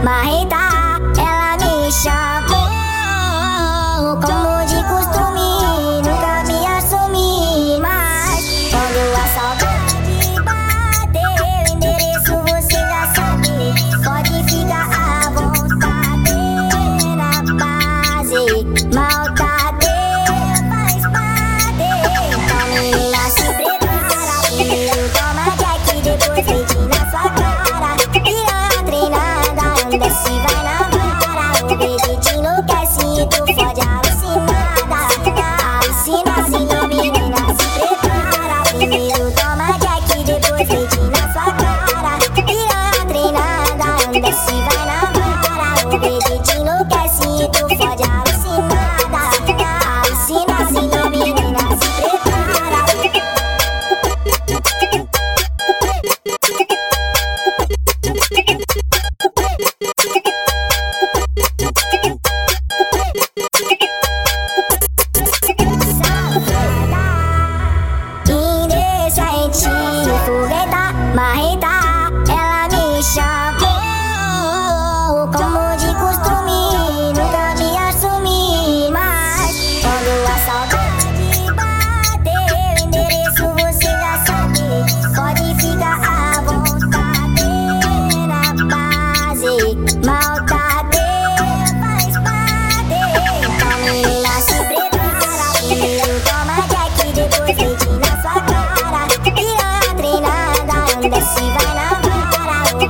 Mahita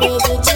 baby.